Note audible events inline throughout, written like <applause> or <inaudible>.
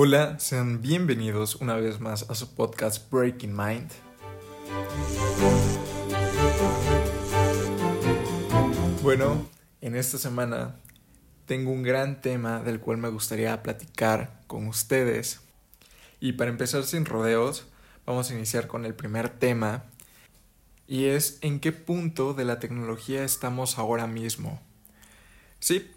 Hola, sean bienvenidos una vez más a su podcast Breaking Mind. Bueno, en esta semana tengo un gran tema del cual me gustaría platicar con ustedes. Y para empezar sin rodeos, vamos a iniciar con el primer tema. Y es en qué punto de la tecnología estamos ahora mismo. Sí,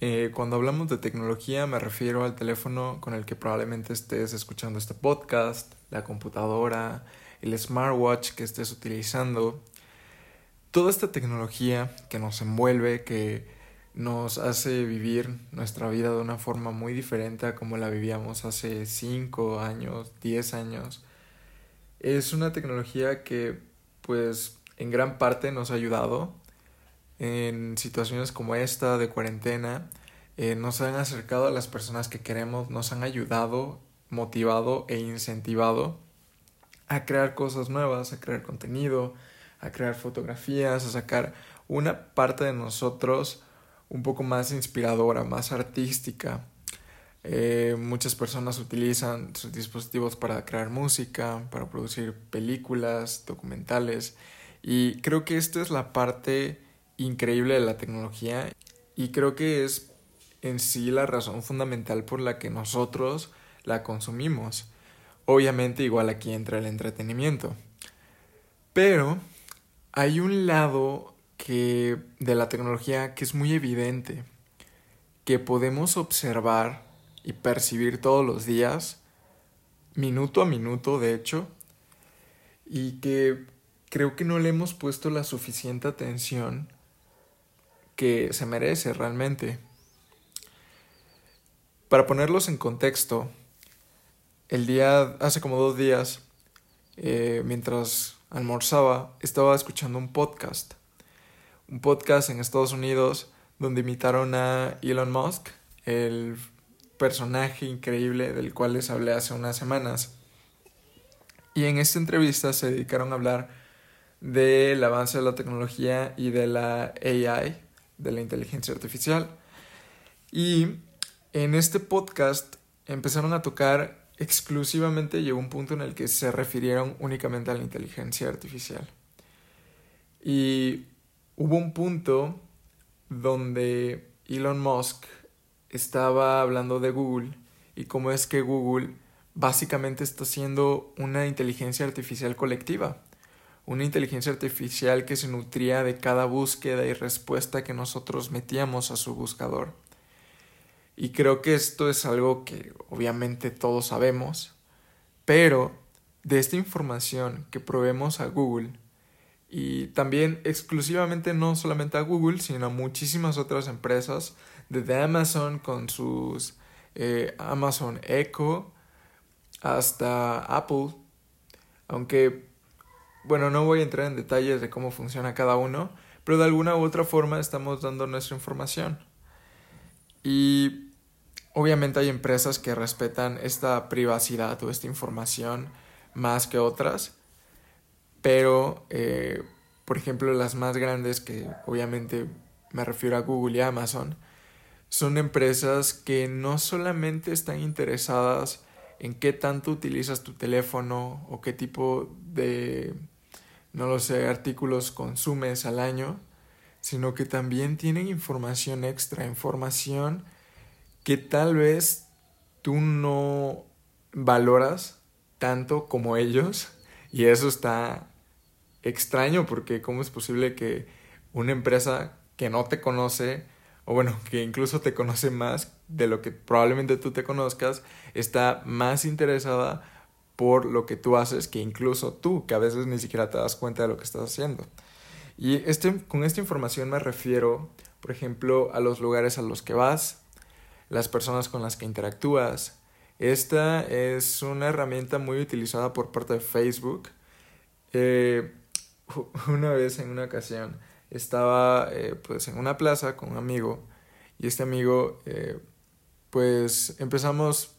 eh, cuando hablamos de tecnología me refiero al teléfono con el que probablemente estés escuchando este podcast, la computadora, el smartwatch que estés utilizando. Toda esta tecnología que nos envuelve, que nos hace vivir nuestra vida de una forma muy diferente a como la vivíamos hace 5 años, 10 años, es una tecnología que pues en gran parte nos ha ayudado en situaciones como esta de cuarentena, eh, nos han acercado a las personas que queremos, nos han ayudado, motivado e incentivado a crear cosas nuevas, a crear contenido, a crear fotografías, a sacar una parte de nosotros un poco más inspiradora, más artística. Eh, muchas personas utilizan sus dispositivos para crear música, para producir películas, documentales y creo que esta es la parte increíble de la tecnología y creo que es en sí la razón fundamental por la que nosotros la consumimos. Obviamente igual aquí entra el entretenimiento. Pero hay un lado que de la tecnología que es muy evidente, que podemos observar y percibir todos los días, minuto a minuto de hecho, y que creo que no le hemos puesto la suficiente atención que se merece realmente. Para ponerlos en contexto, el día, hace como dos días, eh, mientras almorzaba, estaba escuchando un podcast. Un podcast en Estados Unidos donde invitaron a Elon Musk, el personaje increíble del cual les hablé hace unas semanas. Y en esta entrevista se dedicaron a hablar del avance de la tecnología y de la AI, de la inteligencia artificial. Y en este podcast empezaron a tocar exclusivamente, llegó un punto en el que se refirieron únicamente a la inteligencia artificial. Y hubo un punto donde Elon Musk estaba hablando de Google y cómo es que Google básicamente está haciendo una inteligencia artificial colectiva una inteligencia artificial que se nutría de cada búsqueda y respuesta que nosotros metíamos a su buscador. Y creo que esto es algo que obviamente todos sabemos, pero de esta información que proveemos a Google y también exclusivamente no solamente a Google, sino a muchísimas otras empresas, desde Amazon con sus eh, Amazon Echo hasta Apple, aunque bueno, no voy a entrar en detalles de cómo funciona cada uno, pero de alguna u otra forma estamos dando nuestra información. Y obviamente hay empresas que respetan esta privacidad o esta información más que otras, pero eh, por ejemplo las más grandes, que obviamente me refiero a Google y Amazon, son empresas que no solamente están interesadas en qué tanto utilizas tu teléfono o qué tipo de no lo sé, artículos consumes al año, sino que también tienen información extra, información que tal vez tú no valoras tanto como ellos. Y eso está extraño porque cómo es posible que una empresa que no te conoce o bueno, que incluso te conoce más de lo que probablemente tú te conozcas, está más interesada por lo que tú haces que incluso tú, que a veces ni siquiera te das cuenta de lo que estás haciendo. Y este, con esta información me refiero, por ejemplo, a los lugares a los que vas, las personas con las que interactúas. Esta es una herramienta muy utilizada por parte de Facebook. Eh, <laughs> una vez en una ocasión estaba eh, pues en una plaza con un amigo y este amigo eh, pues empezamos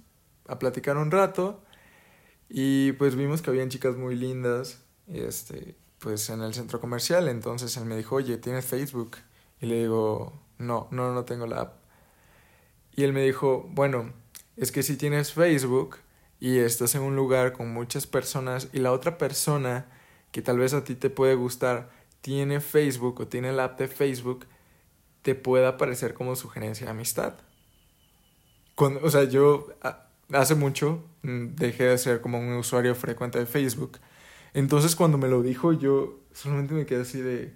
a platicar un rato y pues vimos que habían chicas muy lindas, este, pues en el centro comercial. Entonces él me dijo, oye, ¿tienes Facebook? Y le digo, no, no, no tengo la app. Y él me dijo, bueno, es que si tienes Facebook y estás en un lugar con muchas personas y la otra persona que tal vez a ti te puede gustar tiene Facebook o tiene el app de Facebook, te pueda aparecer como sugerencia de amistad. o sea, yo hace mucho mm, dejé de ser como un usuario frecuente de Facebook. Entonces cuando me lo dijo yo solamente me quedé así de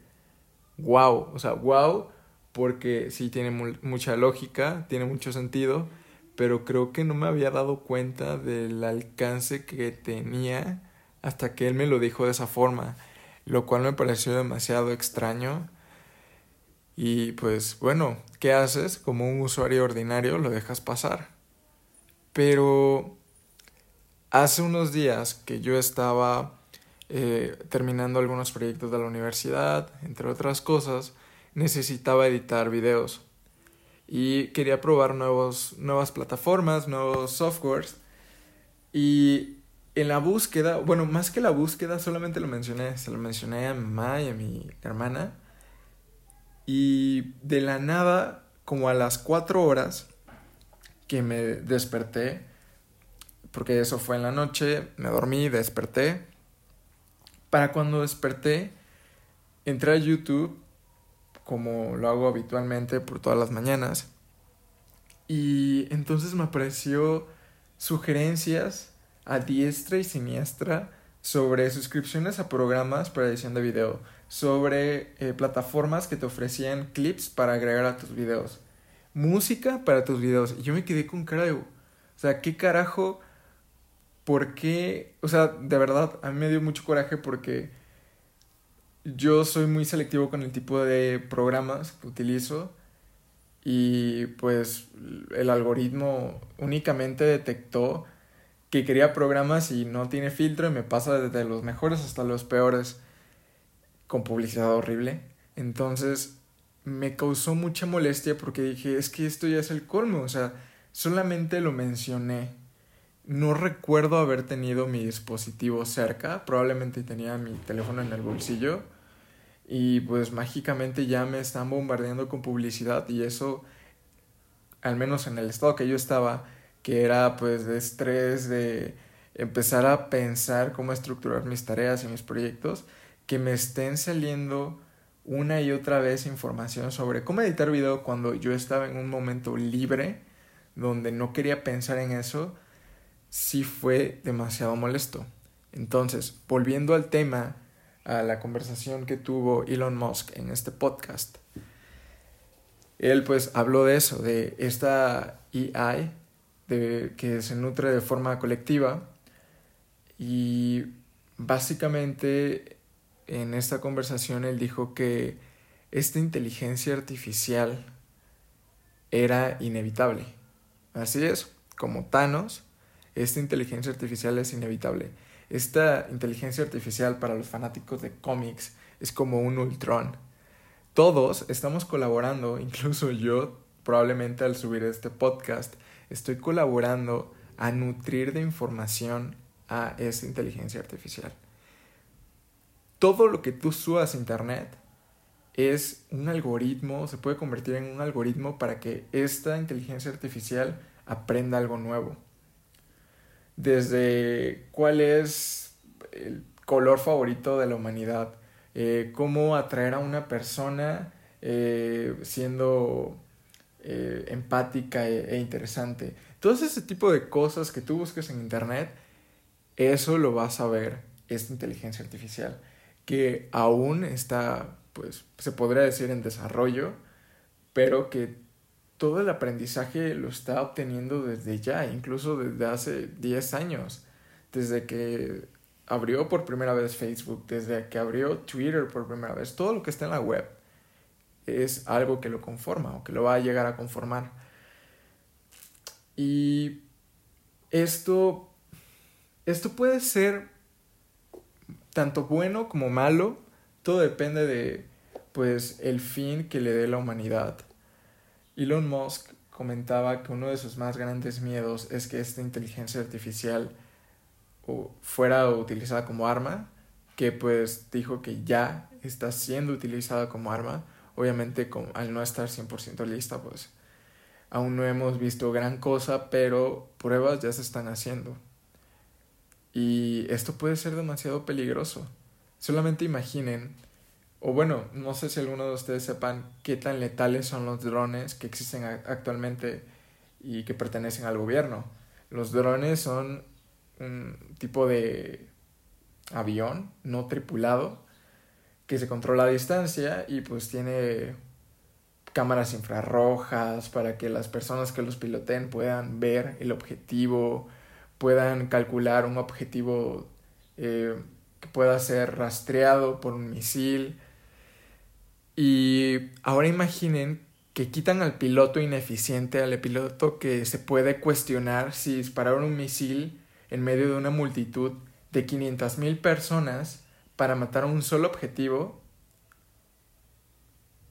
wow, o sea, wow, porque sí tiene mucha lógica, tiene mucho sentido, pero creo que no me había dado cuenta del alcance que tenía hasta que él me lo dijo de esa forma, lo cual me pareció demasiado extraño. Y pues bueno, ¿qué haces? Como un usuario ordinario lo dejas pasar. Pero hace unos días que yo estaba eh, terminando algunos proyectos de la universidad, entre otras cosas, necesitaba editar videos. Y quería probar nuevos, nuevas plataformas, nuevos softwares. Y en la búsqueda, bueno, más que la búsqueda, solamente lo mencioné, se lo mencioné a mi mamá y a mi hermana. Y de la nada, como a las cuatro horas que me desperté, porque eso fue en la noche, me dormí, desperté. Para cuando desperté, entré a YouTube, como lo hago habitualmente por todas las mañanas. Y entonces me apareció sugerencias a diestra y siniestra sobre suscripciones a programas para edición de video, sobre eh, plataformas que te ofrecían clips para agregar a tus videos, música para tus videos. Y yo me quedé con cara o sea, ¿qué carajo? ¿Por qué? O sea, de verdad, a mí me dio mucho coraje porque yo soy muy selectivo con el tipo de programas que utilizo y pues el algoritmo únicamente detectó que quería programas y no tiene filtro y me pasa desde los mejores hasta los peores con publicidad horrible. Entonces me causó mucha molestia porque dije, es que esto ya es el colmo, o sea, solamente lo mencioné. No recuerdo haber tenido mi dispositivo cerca, probablemente tenía mi teléfono en el bolsillo y pues mágicamente ya me están bombardeando con publicidad y eso, al menos en el estado que yo estaba, que era pues de estrés, de empezar a pensar cómo estructurar mis tareas y mis proyectos, que me estén saliendo una y otra vez información sobre cómo editar video cuando yo estaba en un momento libre, donde no quería pensar en eso, sí fue demasiado molesto. Entonces, volviendo al tema, a la conversación que tuvo Elon Musk en este podcast, él pues habló de eso, de esta EI que se nutre de forma colectiva y básicamente en esta conversación él dijo que esta inteligencia artificial era inevitable. Así es, como Thanos, esta inteligencia artificial es inevitable. Esta inteligencia artificial para los fanáticos de cómics es como un Ultron. Todos estamos colaborando, <laughs> incluso yo, probablemente al subir este podcast, estoy colaborando a nutrir de información a esa inteligencia artificial. Todo lo que tú subas a Internet es un algoritmo, se puede convertir en un algoritmo para que esta inteligencia artificial aprenda algo nuevo. Desde cuál es el color favorito de la humanidad, eh, cómo atraer a una persona eh, siendo eh, empática e, e, interesante. Todo ese tipo de cosas que tú busques en internet, eso lo vas a ver esta inteligencia artificial, que aún está, pues, se podría decir en desarrollo, pero que todo el aprendizaje lo está obteniendo desde ya, incluso desde hace 10 años, desde que abrió por primera vez Facebook, desde que abrió Twitter por primera vez, todo lo que está en la web es algo que lo conforma o que lo va a llegar a conformar. Y esto, esto puede ser tanto bueno como malo, todo depende de pues el fin que le dé la humanidad. Elon Musk comentaba que uno de sus más grandes miedos es que esta inteligencia artificial fuera utilizada como arma, que pues dijo que ya está siendo utilizada como arma, obviamente al no estar 100% lista, pues aún no hemos visto gran cosa, pero pruebas ya se están haciendo. Y esto puede ser demasiado peligroso. Solamente imaginen, o bueno, no sé si alguno de ustedes sepan qué tan letales son los drones que existen actualmente y que pertenecen al gobierno. Los drones son un tipo de avión no tripulado que se controla a distancia y pues tiene cámaras infrarrojas para que las personas que los piloten puedan ver el objetivo, puedan calcular un objetivo eh, que pueda ser rastreado por un misil. Y ahora imaginen que quitan al piloto ineficiente, al piloto que se puede cuestionar si dispararon un misil en medio de una multitud de 500.000 personas para matar a un solo objetivo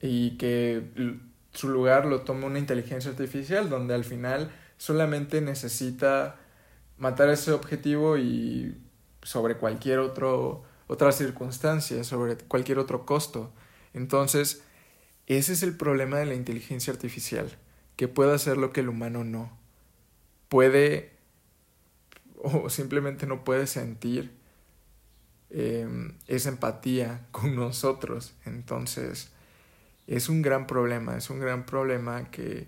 y que su lugar lo tome una inteligencia artificial donde al final solamente necesita matar ese objetivo y sobre cualquier otro otra circunstancia, sobre cualquier otro costo. Entonces, ese es el problema de la inteligencia artificial, que puede hacer lo que el humano no. Puede o simplemente no puede sentir em, esa empatía con nosotros. Entonces, es un gran problema, es un gran problema que,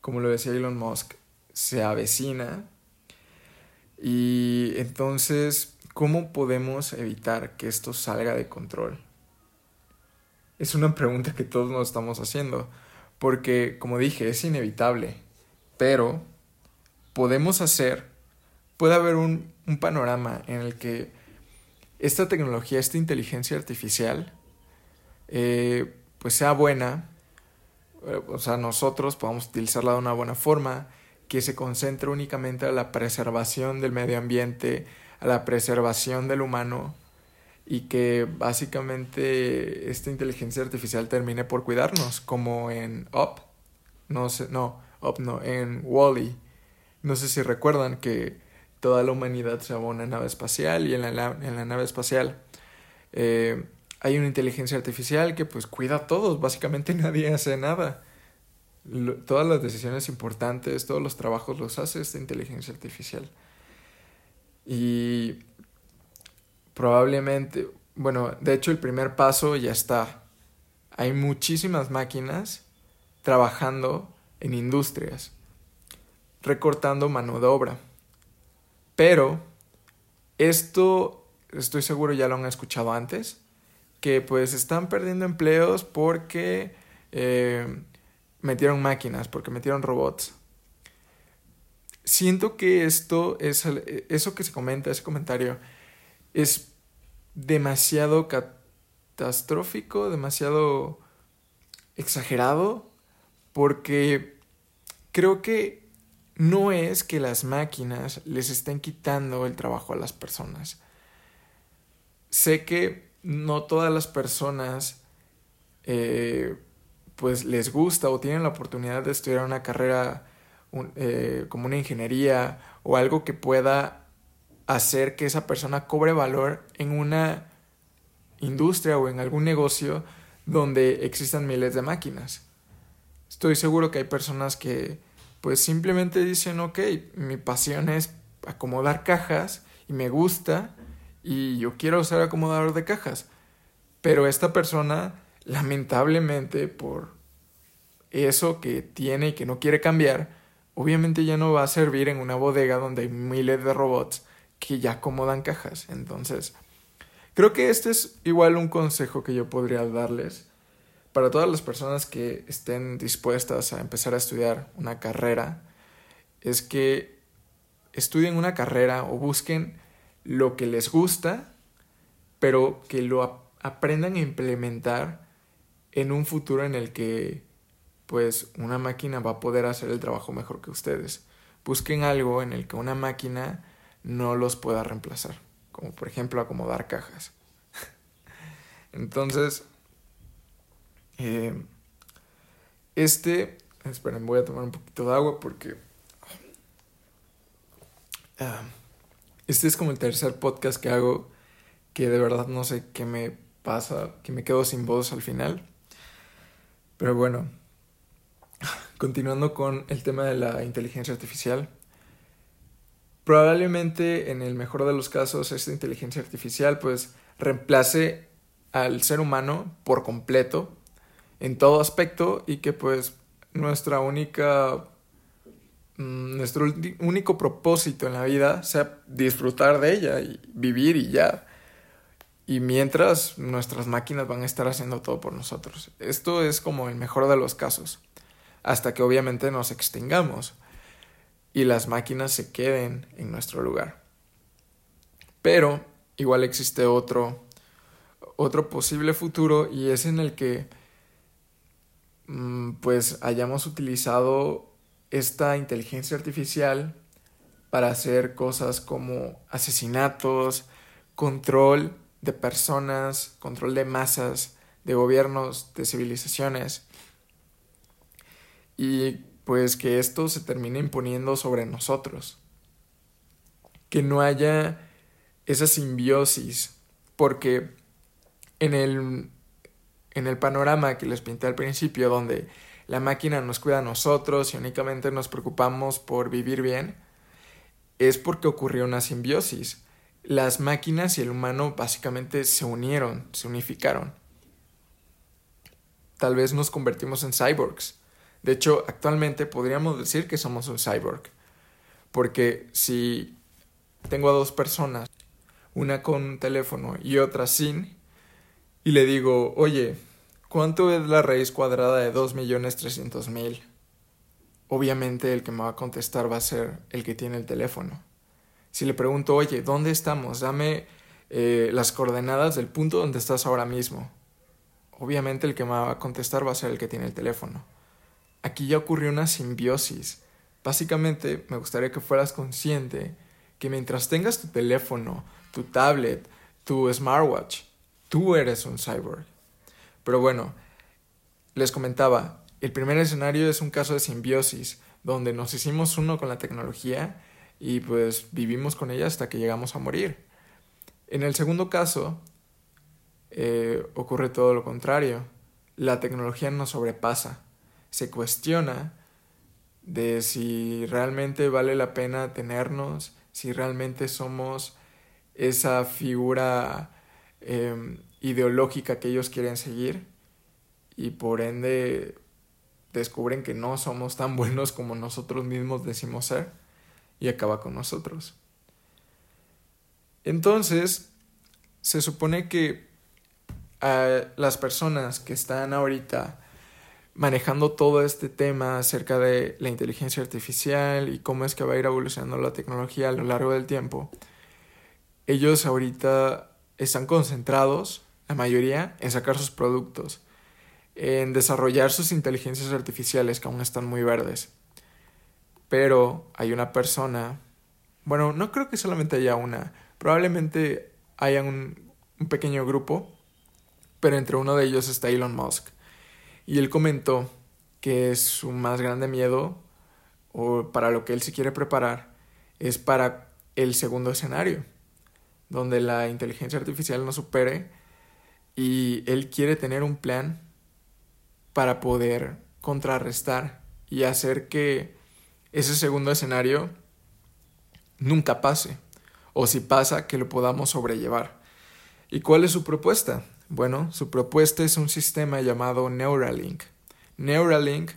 como lo decía Elon Musk, se avecina. Y entonces, ¿cómo podemos evitar que esto salga de control? Es una pregunta que todos nos estamos haciendo, porque, como dije, es inevitable, pero podemos hacer, puede haber un, panorama en el que esta tecnología, esta inteligencia artificial, eh, pues sea buena, eh, o sea, nosotros podamos utilizarla de una buena forma, que se concentre únicamente a la preservación del medio ambiente, a la preservación del humano y que básicamente esta inteligencia artificial termine por cuidarnos, como en Up, no sé, no, Up no, en Wally. -E. No sé si recuerdan que toda la humanidad se va a una nave espacial y en la, en la nave espacial eh, hay una inteligencia artificial que pues cuida a todos, básicamente <laughs> nadie hace nada. Todas las decisiones importantes, todos los trabajos los hace esta inteligencia artificial. Y probablemente, bueno, de hecho el primer paso ya está. Hay muchísimas máquinas trabajando en industrias, recortando mano de obra. Pero esto, estoy seguro ya lo han escuchado antes, que pues están perdiendo empleos porque eh, metieron máquinas, porque metieron robots. Siento que esto es, eso que se comenta, ese comentario, es demasiado catastrófico, demasiado exagerado, porque creo que no es que las máquinas les estén quitando el trabajo a las personas. Sé que no todas las personas eh, pues les gusta o tienen la oportunidad de estudiar una carrera eh, como una ingeniería o algo que pueda hacer que esa persona cobre valor en una industria o en algún negocio donde existan miles de máquinas. Estoy seguro que hay personas que pues simplemente dicen, ok, mi pasión es acomodar cajas y me gusta y yo quiero ser acomodador de cajas. Pero esta persona, lamentablemente, por eso que tiene y que no quiere cambiar, obviamente ya no va a servir en una bodega donde hay miles de robots que ya acomodan cajas. Entonces, creo que este es igual un consejo que yo podría darles para todas las personas que estén dispuestas a empezar a estudiar una carrera, es que estudien una carrera o busquen lo que les gusta, pero que lo aprendan a implementar en un futuro en el que pues una máquina va a poder hacer el trabajo mejor que ustedes. Busquen algo en el que una máquina no los pueda reemplazar, como por ejemplo acomodar cajas. <laughs> Entonces, eh, este, esperen, voy a tomar un poquito de agua porque ah, este es como el tercer podcast que hago que de verdad no sé qué me pasa, que me quedo sin voz al final. Pero bueno, continuando con el tema de la inteligencia artificial, probablemente en el mejor de los casos esta inteligencia artificial pues reemplace al ser humano por completo en todo aspecto y que pues nuestra única mm, nuestro único propósito en la vida sea disfrutar de ella y vivir y ya. Y mientras nuestras máquinas van a estar haciendo todo por nosotros. Esto es como el mejor de los casos. Hasta que obviamente nos extingamos y las máquinas se queden en nuestro lugar. Pero igual existe otro otro posible futuro y es en el que mm, pues hayamos utilizado esta inteligencia artificial para hacer cosas como asesinatos, control de personas, control de masas, de gobiernos, de civilizaciones. Y pues que esto se termine imponiendo sobre nosotros. Que no haya esa simbiosis, porque en el, en el panorama que les pinté al principio, donde la máquina nos cuida a nosotros y únicamente nos preocupamos por vivir bien, es porque ocurrió una simbiosis. Las máquinas y el humano básicamente se unieron, se unificaron. Tal vez nos convertimos en cyborgs. De hecho, actualmente podríamos decir que somos un cyborg. Porque si tengo a dos personas, una con un teléfono y otra sin, y le digo, oye, ¿cuánto es la raíz cuadrada de 2.300.000? Obviamente el que me va a contestar va a ser el que tiene el teléfono. Si le pregunto, oye, ¿dónde estamos? Dame eh, las coordenadas del punto donde estás ahora mismo. Obviamente el que me va a contestar va a ser el que tiene el teléfono. Aquí ya ocurrió una simbiosis. Básicamente me gustaría que fueras consciente que mientras tengas tu teléfono, tu tablet, tu smartwatch, Tú eres un cyborg. Pero bueno, les comentaba, el primer escenario es un caso de simbiosis, donde nos hicimos uno con la tecnología y pues vivimos con ella hasta que llegamos a morir. En el segundo caso, eh, ocurre todo lo contrario. La tecnología nos sobrepasa. Se cuestiona de si realmente vale la pena tenernos, si realmente somos esa figura Em, ideológica que ellos quieren seguir y por ende descubren que no somos tan <laughs> buenos como nosotros mismos decimos ser y acaba con nosotros. Entonces, se supone que a las personas que están ahorita manejando todo este tema acerca de la inteligencia artificial y cómo es que va a ir evolucionando la tecnología a lo largo del tiempo, ellos ahorita están concentrados, la mayoría, en sacar sus productos, en desarrollar sus inteligencias artificiales que aún están muy verdes. Pero hay una persona, bueno, no creo que solamente haya una, probablemente haya un, un pequeño grupo, pero entre uno de ellos está Elon Musk. Y él comentó que su más grande miedo, o para lo que él se quiere preparar, es para el segundo escenario donde la inteligencia artificial nos supere y él quiere tener un plan para poder contrarrestar y hacer que ese segundo escenario nunca pase o si pasa que lo podamos sobrellevar. ¿Y cuál es su propuesta? Bueno, su propuesta es un sistema llamado Neuralink. Neuralink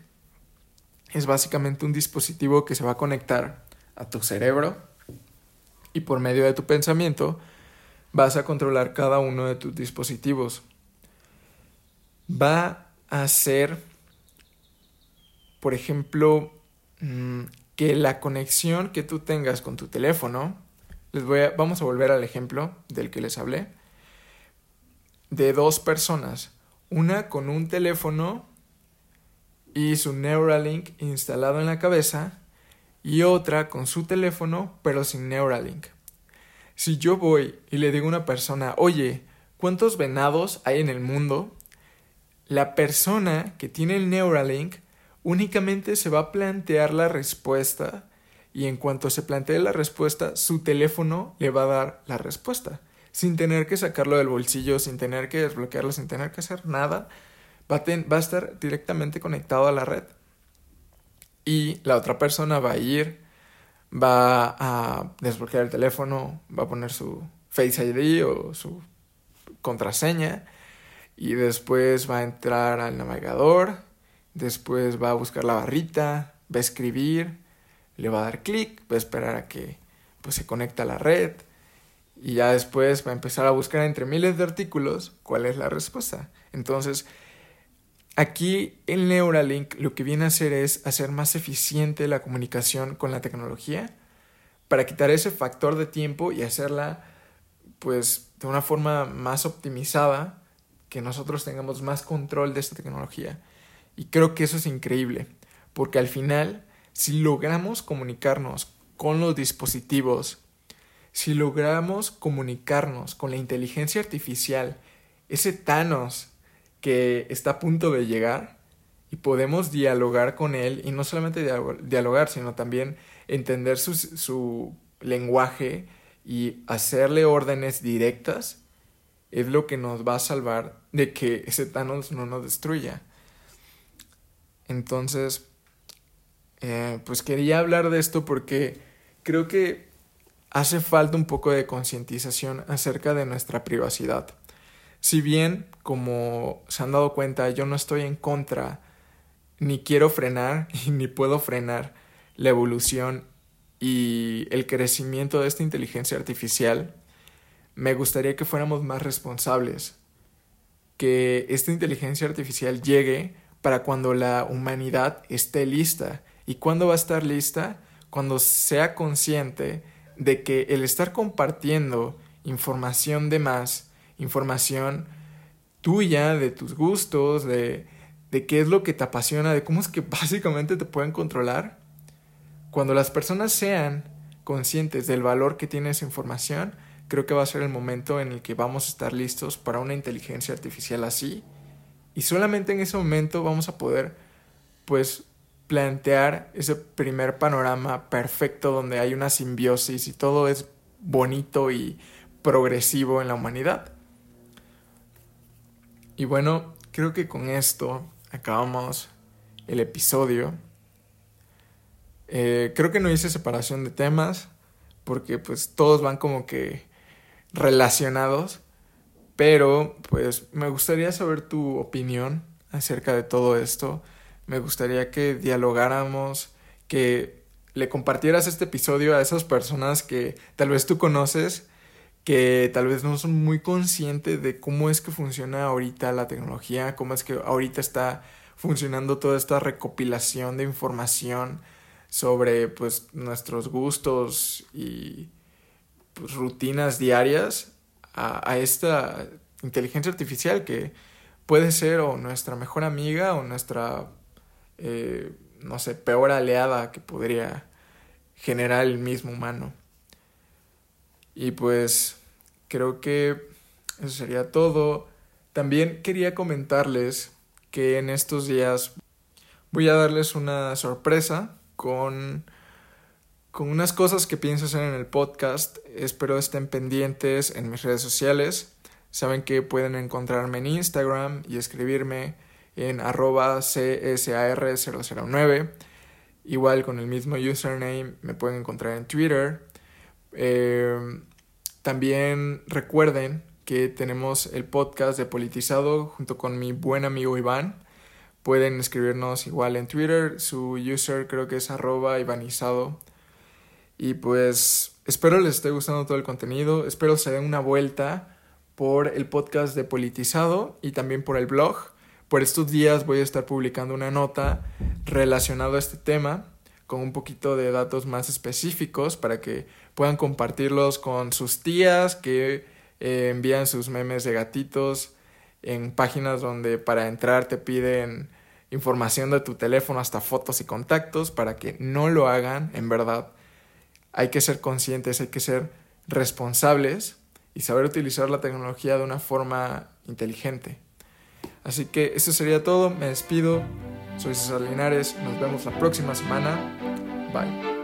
es básicamente un dispositivo que se va a conectar a tu cerebro y por medio de tu pensamiento vas a controlar cada uno de tus dispositivos. Va a ser, por ejemplo, que la conexión que tú tengas con tu teléfono, les voy a, vamos a volver al ejemplo del que les hablé, de dos personas, una con un teléfono y su Neuralink instalado en la cabeza y otra con su teléfono pero sin Neuralink. Si yo voy y le digo a una persona, oye, ¿cuántos venados hay en el mundo? La persona que tiene el Neuralink únicamente se va a plantear la respuesta y en cuanto se plantee la respuesta, su teléfono le va a dar la respuesta, sin tener que sacarlo del bolsillo, sin tener que desbloquearlo, sin tener que hacer nada, va a, va a estar directamente conectado a la red. y la otra persona va a ir, va a desbloquear el teléfono, va a poner su Face ID o su contraseña y después va a entrar al navegador, después va a buscar la barrita, va a escribir, le va a dar clic, va a esperar a que pues, se conecte a la red y ya después va a empezar a buscar entre miles de artículos cuál es la respuesta. Entonces, aquí el Neuralink lo que viene a hacer es hacer más eficiente la comunicación con la tecnología para quitar ese factor de tiempo y hacerla pues de una forma más optimizada, que nosotros tengamos más control de esta tecnología. Y creo que eso es increíble, porque al final, si logramos comunicarnos con los dispositivos, si logramos comunicarnos con la inteligencia artificial, ese Thanos que está a punto de llegar, y podemos dialogar con él, y no solamente dialogar, sino también entender su, su lenguaje y hacerle órdenes directas, es lo que nos va a salvar de que ese Thanos no nos destruya. Entonces, eh, pues quería hablar de esto porque creo que hace falta un poco de concientización acerca de nuestra privacidad. Si bien, como se han dado cuenta, yo no estoy en contra, ni quiero frenar, <laughs> ni puedo frenar la evolución y el crecimiento de esta inteligencia artificial, me gustaría que fuéramos más responsables, que esta inteligencia artificial llegue para cuando la humanidad esté lista. ¿Y cuándo va a estar lista? Cuando sea consciente de que el estar compartiendo información de más, información tuya, de tus gustos, de, de qué es lo que te apasiona, de cómo es que <laughs> básicamente te pueden controlar, cuando las personas sean conscientes del valor que tiene esa información, creo que va a ser el momento en el que vamos a estar listos para una inteligencia artificial así. Y solamente en ese momento vamos a poder, pues, plantear ese primer panorama perfecto donde hay una simbiosis y todo es bonito y progresivo en la humanidad. Y bueno, creo que con esto acabamos el episodio. Eh, creo que no hice separación de temas porque pues todos van como que relacionados, pero pues me gustaría saber tu opinión acerca de todo esto. Me gustaría que dialogáramos, que le compartieras este episodio a esas personas que tal vez tú conoces, que tal vez no son muy conscientes de cómo es que funciona ahorita la tecnología, cómo es que ahorita está funcionando toda esta recopilación de información sobre pues nuestros gustos y pues, rutinas diarias a, esta inteligencia artificial que puede ser o nuestra mejor amiga o nuestra, eh, no sé, peor aliada que podría generar el mismo humano. Y pues creo que eso sería todo. También quería comentarles que en estos días voy a darles una sorpresa con con unas cosas que pienso hacer en el podcast. Espero estén pendientes en mis redes sociales. Saben que pueden encontrarme en Instagram y escribirme en arroba csar009. Igual con el mismo username me pueden encontrar en Twitter. Em, también recuerden que tenemos el podcast de Politizado junto con mi buen amigo Iván. Pueden escribirnos igual en Twitter. Su user creo que es arroba ivanizado y pues espero les esté gustando todo el contenido, espero se den una vuelta por el podcast de Politizado y también por el blog. Por estos días voy a estar publicando una nota relacionada a este tema con un poquito de datos más específicos para que puedan compartirlos con sus tías que eh, envían sus memes de gatitos en páginas donde para entrar te piden información de tu teléfono hasta fotos y contactos para que no lo hagan en verdad hay que ser conscientes, hay que ser responsables y saber utilizar la tecnología de una forma inteligente. Así que eso sería todo, me despido, soy César Linares, nos vemos la próxima semana, bye.